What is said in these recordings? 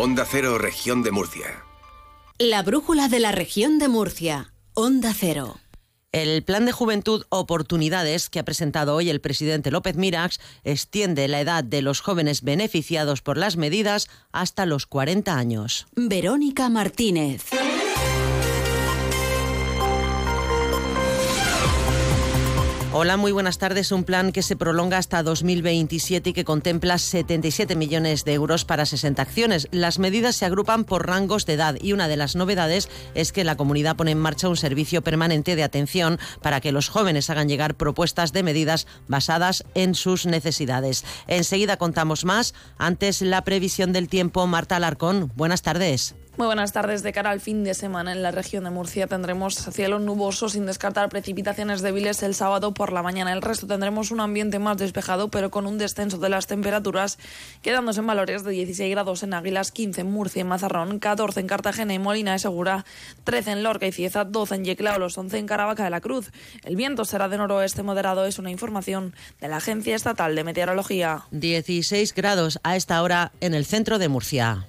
Onda Cero, región de Murcia. La brújula de la región de Murcia. Onda Cero. El Plan de Juventud Oportunidades que ha presentado hoy el presidente López Mirax extiende la edad de los jóvenes beneficiados por las medidas hasta los 40 años. Verónica Martínez. Hola, muy buenas tardes. Un plan que se prolonga hasta 2027 y que contempla 77 millones de euros para 60 acciones. Las medidas se agrupan por rangos de edad y una de las novedades es que la comunidad pone en marcha un servicio permanente de atención para que los jóvenes hagan llegar propuestas de medidas basadas en sus necesidades. Enseguida contamos más. Antes, la previsión del tiempo. Marta Alarcón, buenas tardes. Muy buenas tardes. De cara al fin de semana en la región de Murcia tendremos cielo nuboso sin descartar precipitaciones débiles el sábado por la mañana. El resto tendremos un ambiente más despejado pero con un descenso de las temperaturas quedándose en valores de 16 grados en Águilas, 15 en Murcia y Mazarrón, 14 en Cartagena y Molina de Segura, 13 en Lorca y Cieza, 12 en Yeclao, los 11 en Caravaca de la Cruz. El viento será de noroeste moderado, es una información de la Agencia Estatal de Meteorología. 16 grados a esta hora en el centro de Murcia.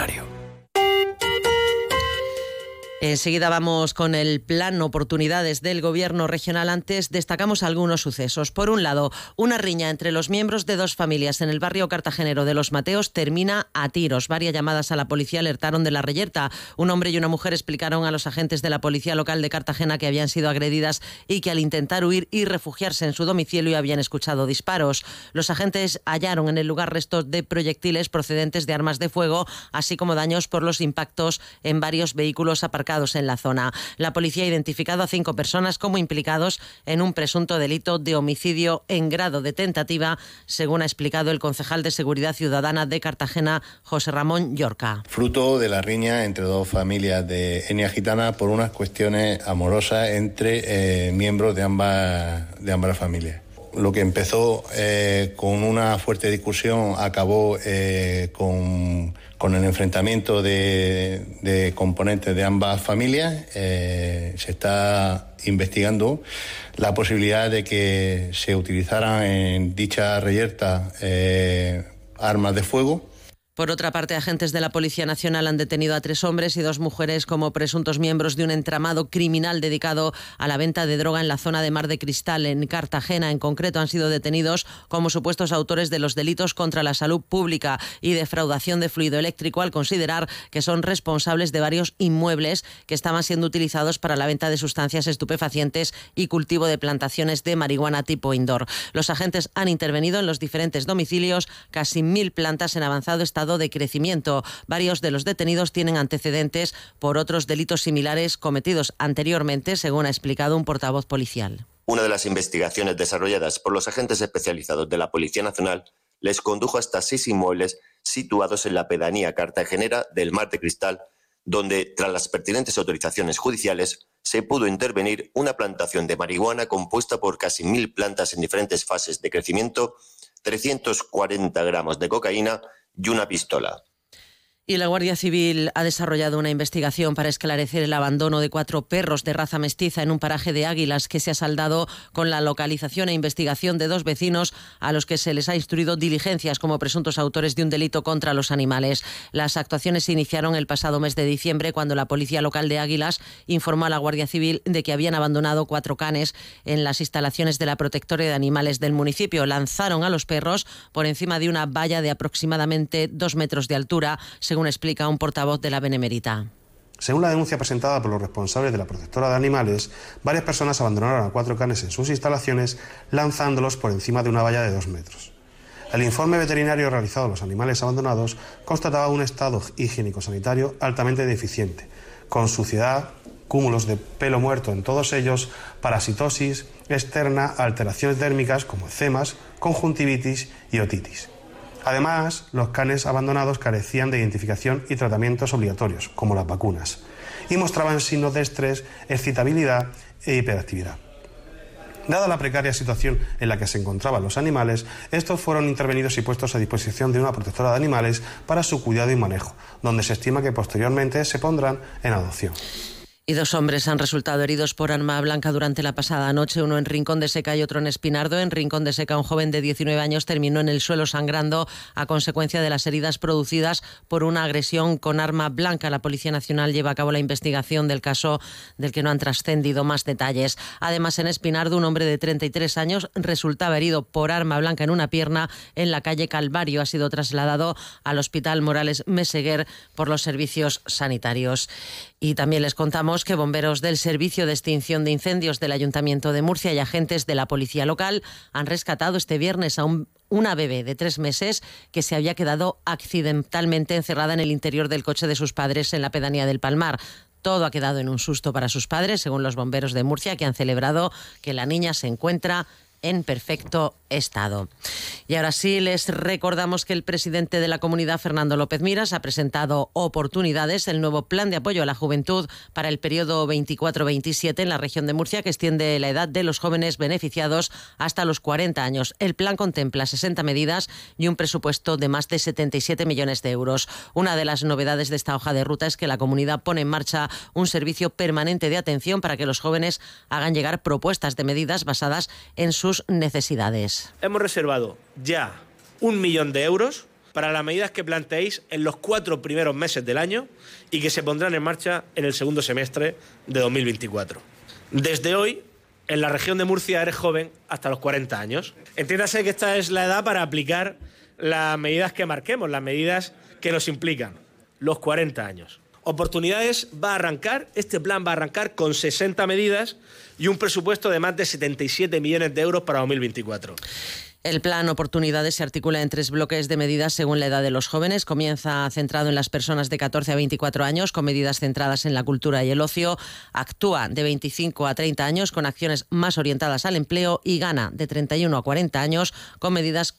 Enseguida vamos con el plan oportunidades del gobierno regional. Antes destacamos algunos sucesos. Por un lado, una riña entre los miembros de dos familias en el barrio cartagenero de Los Mateos termina a tiros. Varias llamadas a la policía alertaron de la reyerta. Un hombre y una mujer explicaron a los agentes de la policía local de Cartagena que habían sido agredidas y que al intentar huir y refugiarse en su domicilio habían escuchado disparos. Los agentes hallaron en el lugar restos de proyectiles procedentes de armas de fuego, así como daños por los impactos en varios vehículos aparcados en la zona. La policía ha identificado a cinco personas como implicados en un presunto delito de homicidio en grado de tentativa, según ha explicado el concejal de Seguridad Ciudadana de Cartagena, José Ramón Yorca. Fruto de la riña entre dos familias de etnia gitana por unas cuestiones amorosas entre eh, miembros de ambas, de ambas familias lo que empezó eh, con una fuerte discusión acabó eh, con con el enfrentamiento de, componentes de ambas familias, eh, se está investigando la posibilidad de que se utilizaran en dicha reyerta eh, armas de fuego por otra parte, agentes de la Policía Nacional han detenido a tres hombres y dos mujeres como presuntos miembros de un entramado criminal dedicado a la venta de droga en la zona de Mar de Cristal, en Cartagena. En concreto, han sido detenidos como supuestos autores de los delitos contra la salud pública y defraudación de fluido eléctrico al considerar que son responsables de varios inmuebles que estaban siendo utilizados para la venta de sustancias estupefacientes y cultivo de plantaciones de marihuana tipo indoor. Los agentes han intervenido en los diferentes domicilios, casi mil plantas en avanzado estado de crecimiento. Varios de los detenidos tienen antecedentes por otros delitos similares cometidos anteriormente, según ha explicado un portavoz policial. Una de las investigaciones desarrolladas por los agentes especializados de la Policía Nacional les condujo hasta seis inmuebles situados en la pedanía cartagenera del Mar de Cristal, donde, tras las pertinentes autorizaciones judiciales, se pudo intervenir una plantación de marihuana compuesta por casi mil plantas en diferentes fases de crecimiento, 340 gramos de cocaína y una pistola. Y la Guardia Civil ha desarrollado una investigación para esclarecer el abandono de cuatro perros de raza mestiza en un paraje de Águilas que se ha saldado con la localización e investigación de dos vecinos a los que se les ha instruido diligencias como presuntos autores de un delito contra los animales. Las actuaciones se iniciaron el pasado mes de diciembre cuando la Policía Local de Águilas informó a la Guardia Civil de que habían abandonado cuatro canes en las instalaciones de la Protectora de Animales del municipio. Lanzaron a los perros por encima de una valla de aproximadamente dos metros de altura, según explica un portavoz de la Benemérita. Según la denuncia presentada por los responsables de la protectora de animales, varias personas abandonaron a cuatro canes en sus instalaciones lanzándolos por encima de una valla de dos metros. El informe veterinario realizado a los animales abandonados constataba un estado higiénico-sanitario altamente deficiente, con suciedad, cúmulos de pelo muerto en todos ellos, parasitosis externa, alteraciones térmicas como eczemas, conjuntivitis y otitis. Además, los canes abandonados carecían de identificación y tratamientos obligatorios, como las vacunas, y mostraban signos de estrés, excitabilidad e hiperactividad. Dada la precaria situación en la que se encontraban los animales, estos fueron intervenidos y puestos a disposición de una protectora de animales para su cuidado y manejo, donde se estima que posteriormente se pondrán en adopción. Y dos hombres han resultado heridos por arma blanca durante la pasada noche, uno en Rincón de Seca y otro en Espinardo. En Rincón de Seca, un joven de 19 años terminó en el suelo sangrando a consecuencia de las heridas producidas por una agresión con arma blanca. La Policía Nacional lleva a cabo la investigación del caso del que no han trascendido más detalles. Además, en Espinardo, un hombre de 33 años resultaba herido por arma blanca en una pierna en la calle Calvario. Ha sido trasladado al Hospital Morales Meseguer por los servicios sanitarios. Y también les contamos que bomberos del Servicio de Extinción de Incendios del Ayuntamiento de Murcia y agentes de la Policía Local han rescatado este viernes a una bebé de tres meses que se había quedado accidentalmente encerrada en el interior del coche de sus padres en la pedanía del Palmar. Todo ha quedado en un susto para sus padres, según los bomberos de Murcia, que han celebrado que la niña se encuentra en perfecto estado. Y ahora sí, les recordamos que el presidente de la comunidad, Fernando López Miras, ha presentado Oportunidades, el nuevo plan de apoyo a la juventud para el periodo 24-27 en la región de Murcia, que extiende la edad de los jóvenes beneficiados hasta los 40 años. El plan contempla 60 medidas y un presupuesto de más de 77 millones de euros. Una de las novedades de esta hoja de ruta es que la comunidad pone en marcha un servicio permanente de atención para que los jóvenes hagan llegar propuestas de medidas basadas en sus necesidades. Hemos reservado ya un millón de euros para las medidas que planteéis en los cuatro primeros meses del año y que se pondrán en marcha en el segundo semestre de 2024. Desde hoy, en la región de Murcia eres joven hasta los 40 años. Entiéndase que esta es la edad para aplicar las medidas que marquemos, las medidas que nos implican, los 40 años. Oportunidades va a arrancar, este plan va a arrancar con 60 medidas y un presupuesto de más de 77 millones de euros para 2024. El plan Oportunidades se articula en tres bloques de medidas según la edad de los jóvenes. Comienza centrado en las personas de 14 a 24 años con medidas centradas en la cultura y el ocio. Actúa de 25 a 30 años con acciones más orientadas al empleo y gana de 31 a 40 años con medidas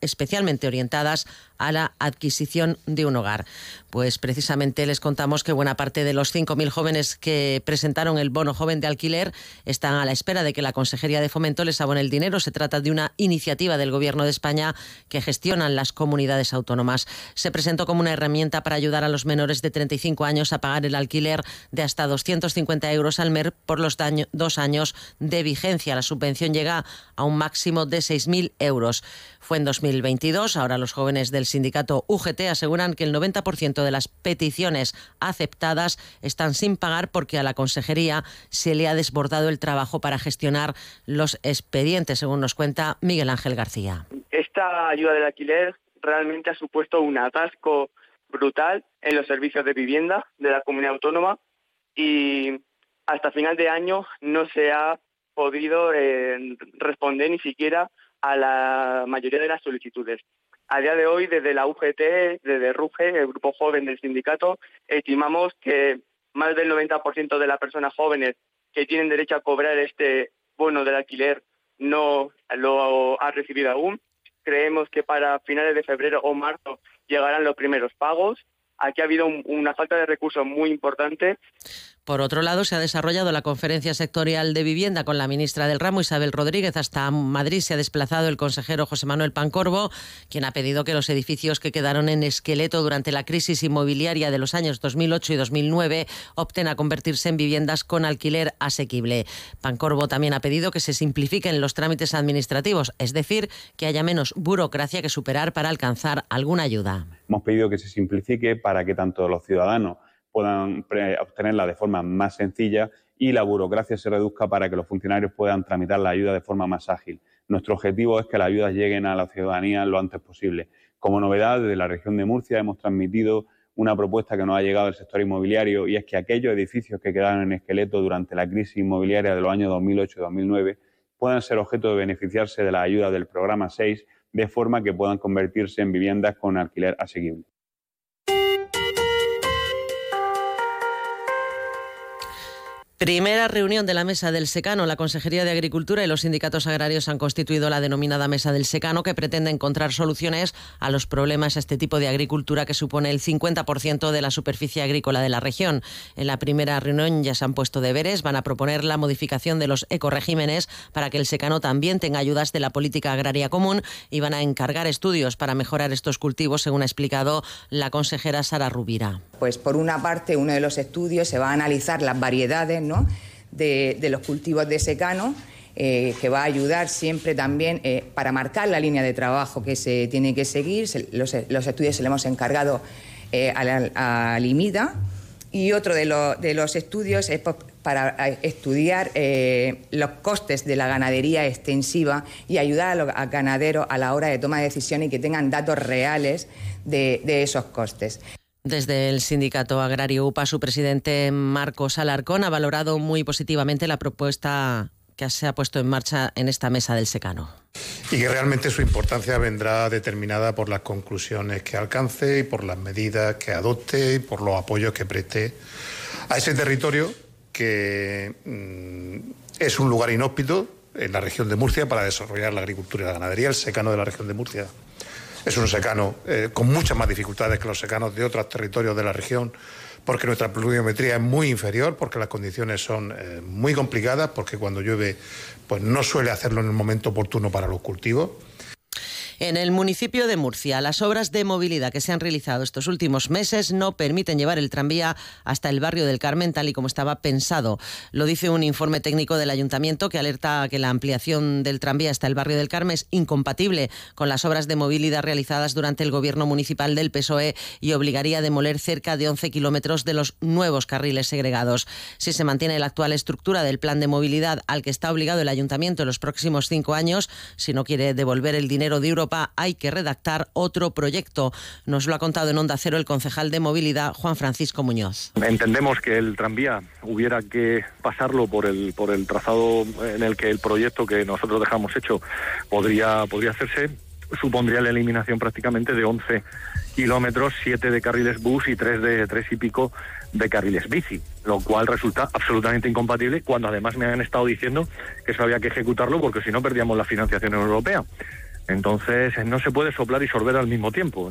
especialmente orientadas a la adquisición de un hogar. Pues precisamente les contamos que buena parte de los 5.000 jóvenes que presentaron el bono joven de alquiler están a la espera de que la Consejería de Fomento les abone el dinero. Se trata de una iniciativa del Gobierno de España que gestionan las comunidades autónomas. Se presentó como una herramienta para ayudar a los menores de 35 años a pagar el alquiler de hasta 250 euros al mes por los dos años de vigencia. La subvención llega a un máximo de 6.000 euros. Fue en 2022. Ahora los jóvenes del sindicato UGT aseguran que el 90% de las peticiones aceptadas están sin pagar porque a la consejería se le ha desbordado el trabajo para gestionar los expedientes, según nos cuenta Miguel Ángel García. Esta ayuda del alquiler realmente ha supuesto un atasco brutal en los servicios de vivienda de la comunidad autónoma y hasta final de año no se ha podido eh, responder ni siquiera a la mayoría de las solicitudes. A día de hoy, desde la UGT, desde RUGE, el grupo joven del sindicato, estimamos que más del 90% de las personas jóvenes que tienen derecho a cobrar este bono del alquiler no lo ha recibido aún. Creemos que para finales de febrero o marzo llegarán los primeros pagos. Aquí ha habido una falta de recursos muy importante por otro lado, se ha desarrollado la conferencia sectorial de vivienda con la ministra del ramo, Isabel Rodríguez. Hasta Madrid se ha desplazado el consejero José Manuel Pancorbo, quien ha pedido que los edificios que quedaron en esqueleto durante la crisis inmobiliaria de los años 2008 y 2009 opten a convertirse en viviendas con alquiler asequible. Pancorbo también ha pedido que se simplifiquen los trámites administrativos, es decir, que haya menos burocracia que superar para alcanzar alguna ayuda. Hemos pedido que se simplifique para que tanto los ciudadanos puedan obtenerla de forma más sencilla y la burocracia se reduzca para que los funcionarios puedan tramitar la ayuda de forma más ágil. Nuestro objetivo es que las ayudas lleguen a la ciudadanía lo antes posible. Como novedad, desde la región de Murcia hemos transmitido una propuesta que nos ha llegado del sector inmobiliario y es que aquellos edificios que quedaron en esqueleto durante la crisis inmobiliaria de los años 2008 y 2009 puedan ser objeto de beneficiarse de la ayuda del programa 6 de forma que puedan convertirse en viviendas con alquiler asequible. Primera reunión de la Mesa del Secano. La Consejería de Agricultura y los sindicatos agrarios han constituido la denominada Mesa del Secano que pretende encontrar soluciones a los problemas a este tipo de agricultura que supone el 50% de la superficie agrícola de la región. En la primera reunión ya se han puesto deberes, van a proponer la modificación de los ecoregímenes para que el secano también tenga ayudas de la política agraria común y van a encargar estudios para mejorar estos cultivos, según ha explicado la consejera Sara Rubira. Pues por una parte, uno de los estudios se va a analizar las variedades de, los cultivos de secano. Eh, que va a ayudar siempre también eh, para marcar la línea de trabajo que se tiene que seguir. los, estudios se le hemos encargado eh, a, Limida. Y otro de, los estudios es para estudiar los costes de la ganadería extensiva y ayudar a los ganaderos a la hora de toma de decisiones y que tengan datos reales de esos costes. Desde el sindicato agrario UPA, su presidente Marcos Alarcón ha valorado muy positivamente la propuesta que se ha puesto en marcha en esta mesa del secano. Y que realmente su importancia vendrá determinada por las conclusiones que alcance y por las medidas que adopte y por los apoyos que preste a ese territorio que mm, es un lugar inhóspito en la región de Murcia para desarrollar la agricultura y la ganadería, el secano de la región de Murcia es un secano eh, con muchas más dificultades que los secanos de otros territorios de la región, porque nuestra pluviometría es muy inferior, porque las condiciones son eh, muy complicadas, porque cuando llueve pues no suele hacerlo en el momento oportuno para los cultivos. En el municipio de Murcia, las obras de movilidad que se han realizado estos últimos meses no permiten llevar el tranvía hasta el barrio del Carmen tal y como estaba pensado. Lo dice un informe técnico del ayuntamiento que alerta que la ampliación del tranvía hasta el barrio del Carmen es incompatible con las obras de movilidad realizadas durante el gobierno municipal del PSOE y obligaría a demoler cerca de 11 kilómetros de los nuevos carriles segregados. Si se mantiene la actual estructura del plan de movilidad al que está obligado el ayuntamiento en los próximos cinco años, si no quiere devolver el dinero de Europa, hay que redactar otro proyecto. Nos lo ha contado en Onda Cero el concejal de movilidad, Juan Francisco Muñoz. Entendemos que el tranvía hubiera que pasarlo por el, por el trazado en el que el proyecto que nosotros dejamos hecho podría, podría hacerse supondría la eliminación prácticamente de 11 kilómetros, 7 de carriles bus y 3 de tres y pico de carriles bici, lo cual resulta absolutamente incompatible cuando además me han estado diciendo que eso había que ejecutarlo porque si no perdíamos la financiación europea. Entonces no se puede soplar y sorber al mismo tiempo.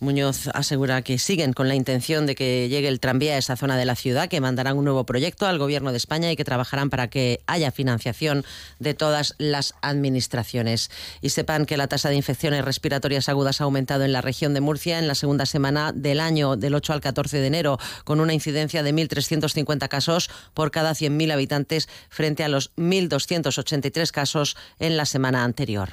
Muñoz asegura que siguen con la intención de que llegue el tranvía a esa zona de la ciudad, que mandarán un nuevo proyecto al Gobierno de España y que trabajarán para que haya financiación de todas las administraciones. Y sepan que la tasa de infecciones respiratorias agudas ha aumentado en la región de Murcia en la segunda semana del año, del 8 al 14 de enero, con una incidencia de 1.350 casos por cada 100.000 habitantes frente a los 1.283 casos en la semana anterior.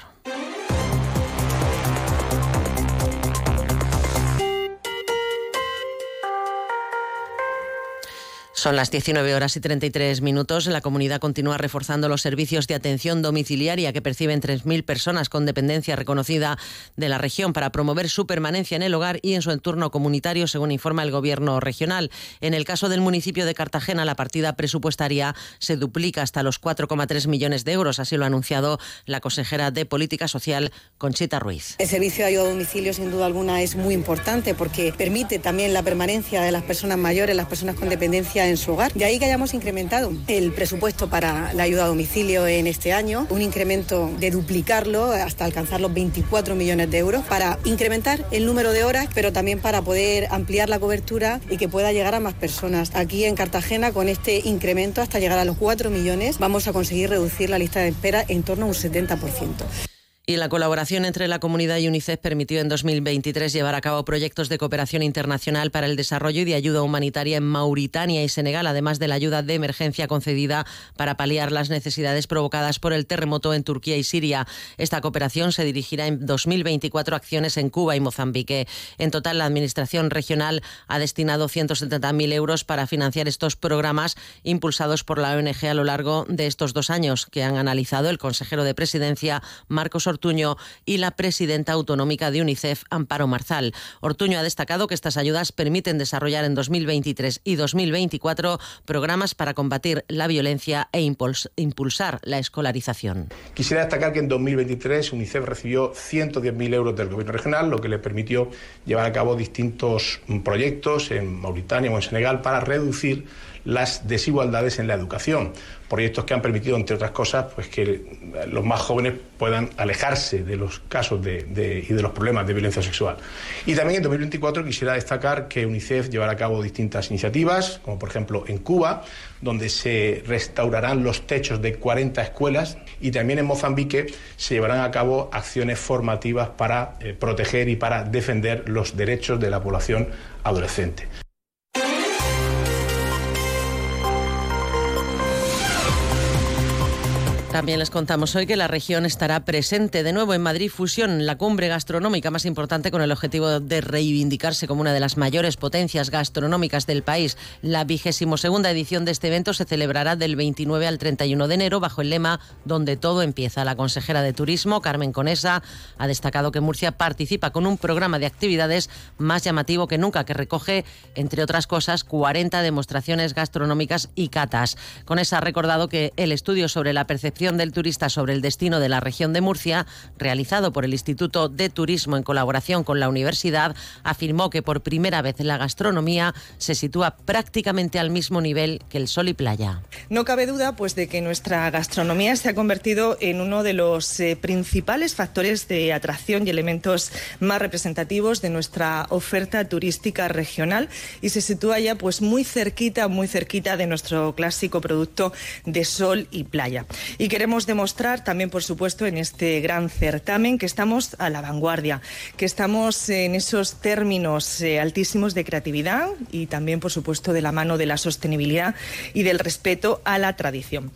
Son las 19 horas y 33 minutos. La comunidad continúa reforzando los servicios de atención domiciliaria que perciben 3.000 personas con dependencia reconocida de la región para promover su permanencia en el hogar y en su entorno comunitario, según informa el Gobierno regional. En el caso del municipio de Cartagena, la partida presupuestaria se duplica hasta los 4,3 millones de euros. Así lo ha anunciado la consejera de Política Social, Conchita Ruiz. El servicio de ayuda a domicilio, sin duda alguna, es muy importante porque permite también la permanencia de las personas mayores, las personas con dependencia en su hogar. De ahí que hayamos incrementado el presupuesto para la ayuda a domicilio en este año, un incremento de duplicarlo hasta alcanzar los 24 millones de euros para incrementar el número de horas, pero también para poder ampliar la cobertura y que pueda llegar a más personas. Aquí en Cartagena, con este incremento hasta llegar a los 4 millones, vamos a conseguir reducir la lista de espera en torno a un 70%. Y la colaboración entre la comunidad y UNICEF permitió en 2023 llevar a cabo proyectos de cooperación internacional para el desarrollo y de ayuda humanitaria en Mauritania y Senegal, además de la ayuda de emergencia concedida para paliar las necesidades provocadas por el terremoto en Turquía y Siria. Esta cooperación se dirigirá en 2024 a acciones en Cuba y Mozambique. En total, la Administración regional ha destinado 170.000 euros para financiar estos programas impulsados por la ONG a lo largo de estos dos años, que han analizado el consejero de Presidencia, Marcos Ortiz Ortuño y la presidenta autonómica de UNICEF, Amparo Marzal. Ortuño ha destacado que estas ayudas permiten desarrollar en 2023 y 2024 programas para combatir la violencia e impulsar la escolarización. Quisiera destacar que en 2023 UNICEF recibió 110.000 euros del Gobierno regional, lo que le permitió llevar a cabo distintos proyectos en Mauritania o en Senegal para reducir las desigualdades en la educación. Proyectos que han permitido, entre otras cosas, pues que los más jóvenes puedan alejarse de los casos de, y de los problemas de violencia sexual. Y también en 2024 quisiera destacar que UNICEF llevará a cabo distintas iniciativas, como por ejemplo en Cuba, donde se restaurarán los techos de 40 escuelas y también en Mozambique se llevarán a cabo acciones formativas para eh, proteger y para defender los derechos de la población adolescente. También les contamos hoy que la región estará presente de nuevo en Madrid Fusión, la cumbre gastronómica más importante con el objetivo de reivindicarse como una de las mayores potencias gastronómicas del país. La vigésimo segunda edición de este evento se celebrará del 29 al 31 de enero bajo el lema Donde todo empieza. La consejera de Turismo, Carmen Conesa, ha destacado que Murcia participa con un programa de actividades más llamativo que nunca, que recoge, entre otras cosas, 40 demostraciones gastronómicas y catas. Conesa ha recordado que el estudio sobre la percepción del turista sobre el destino de la región de Murcia, realizado por el Instituto de Turismo en colaboración con la universidad, afirmó que por primera vez la gastronomía se sitúa prácticamente al mismo nivel que el sol y playa. No cabe duda pues de que nuestra gastronomía se ha convertido en uno de los eh, principales factores de atracción y elementos más representativos de nuestra oferta turística regional y se sitúa ya pues muy cerquita, muy cerquita de nuestro clásico producto de sol y playa. Queremos demostrar también, por supuesto, en este gran certamen que estamos a la vanguardia, que estamos en esos términos eh, altísimos de creatividad y también, por supuesto, de la mano de la sostenibilidad y del respeto a la tradición.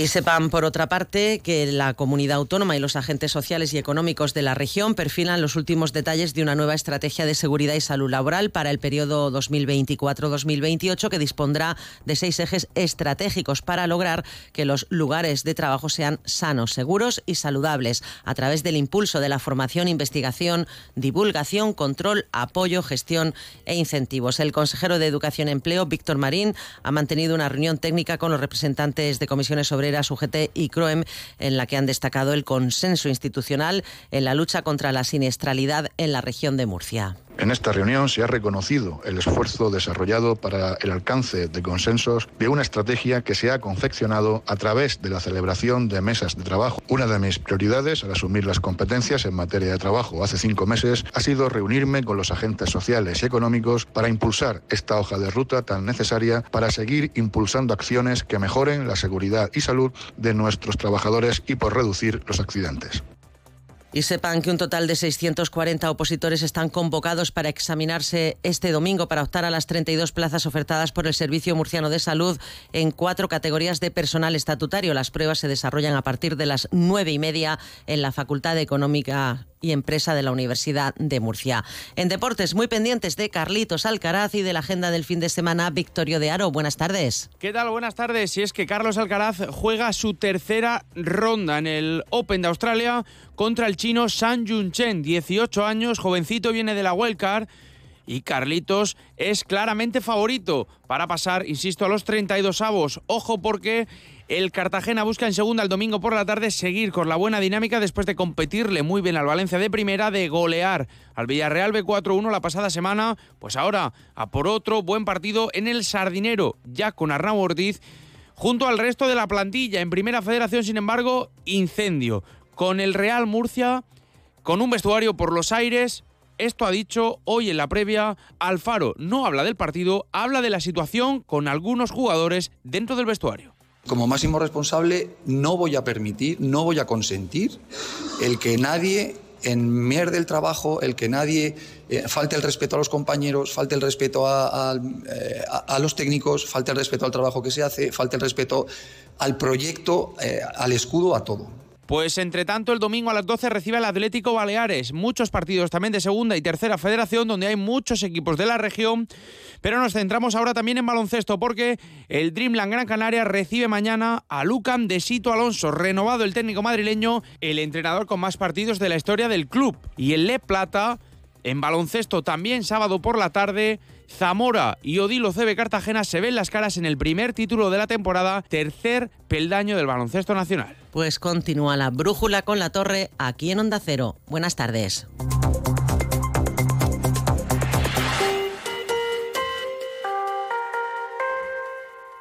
Y sepan, por otra parte, que la comunidad autónoma y los agentes sociales y económicos de la región perfilan los últimos detalles de una nueva estrategia de seguridad y salud laboral para el periodo 2024-2028 que dispondrá de seis ejes estratégicos para lograr que los lugares de trabajo sean sanos, seguros y saludables a través del impulso de la formación, investigación, divulgación, control, apoyo, gestión e incentivos. El consejero de Educación y Empleo, Víctor Marín, ha mantenido una reunión técnica con los representantes de comisiones sobre su UGT y CROEM, en la que han destacado el consenso institucional en la lucha contra la siniestralidad en la región de Murcia. En esta reunión se ha reconocido el esfuerzo desarrollado para el alcance de consensos de una estrategia que se ha confeccionado a través de la celebración de mesas de trabajo. Una de mis prioridades al asumir las competencias en materia de trabajo hace cinco meses ha sido reunirme con los agentes sociales y económicos para impulsar esta hoja de ruta tan necesaria para seguir impulsando acciones que mejoren la seguridad y salud de nuestros trabajadores y por reducir los accidentes. Y sepan que un total de 640 opositores están convocados para examinarse este domingo para optar a las 32 plazas ofertadas por el Servicio Murciano de Salud en cuatro categorías de personal estatutario. Las pruebas se desarrollan a partir de las nueve y media en la Facultad de Económica y Empresa de la Universidad de Murcia. En deportes, muy pendientes de Carlitos Alcaraz y de la agenda del fin de semana, Victorio de Aro. Buenas tardes. ¿Qué tal? Buenas tardes. Si es que Carlos Alcaraz juega su tercera ronda en el Open de Australia contra el chino San Yun Chen, 18 años, jovencito, viene de la Wildcard y Carlitos es claramente favorito para pasar, insisto, a los 32 avos. Ojo porque el Cartagena busca en segunda el domingo por la tarde seguir con la buena dinámica después de competirle muy bien al Valencia de primera, de golear al Villarreal B4-1 la pasada semana. Pues ahora a por otro buen partido en el Sardinero, ya con Arnau Ortiz, junto al resto de la plantilla. En primera federación, sin embargo, incendio. Con el Real Murcia, con un vestuario por los aires, esto ha dicho hoy en la previa Alfaro. No habla del partido, habla de la situación con algunos jugadores dentro del vestuario. Como máximo responsable no voy a permitir, no voy a consentir el que nadie enmierde el trabajo, el que nadie eh, falte el respeto a los compañeros, falte el respeto a, eh, los técnicos, falte el respeto al trabajo que se hace, falte el respeto al proyecto, eh, al escudo, a todo. Pues entre tanto, el domingo a las 12 recibe el Atlético Baleares. Muchos partidos también de segunda y tercera federación, donde hay muchos equipos de la región. Pero nos centramos ahora también en baloncesto, porque el Dreamland Gran Canaria recibe mañana a Lucan de Sito Alonso, renovado el técnico madrileño, el entrenador con más partidos de la historia del club. Y el Le Plata, en baloncesto también sábado por la tarde, Zamora y Odilo CB Cartagena se ven las caras en el primer título de la temporada, tercer peldaño del baloncesto nacional. Pues continúa la brújula con la torre aquí en Onda Cero. Buenas tardes.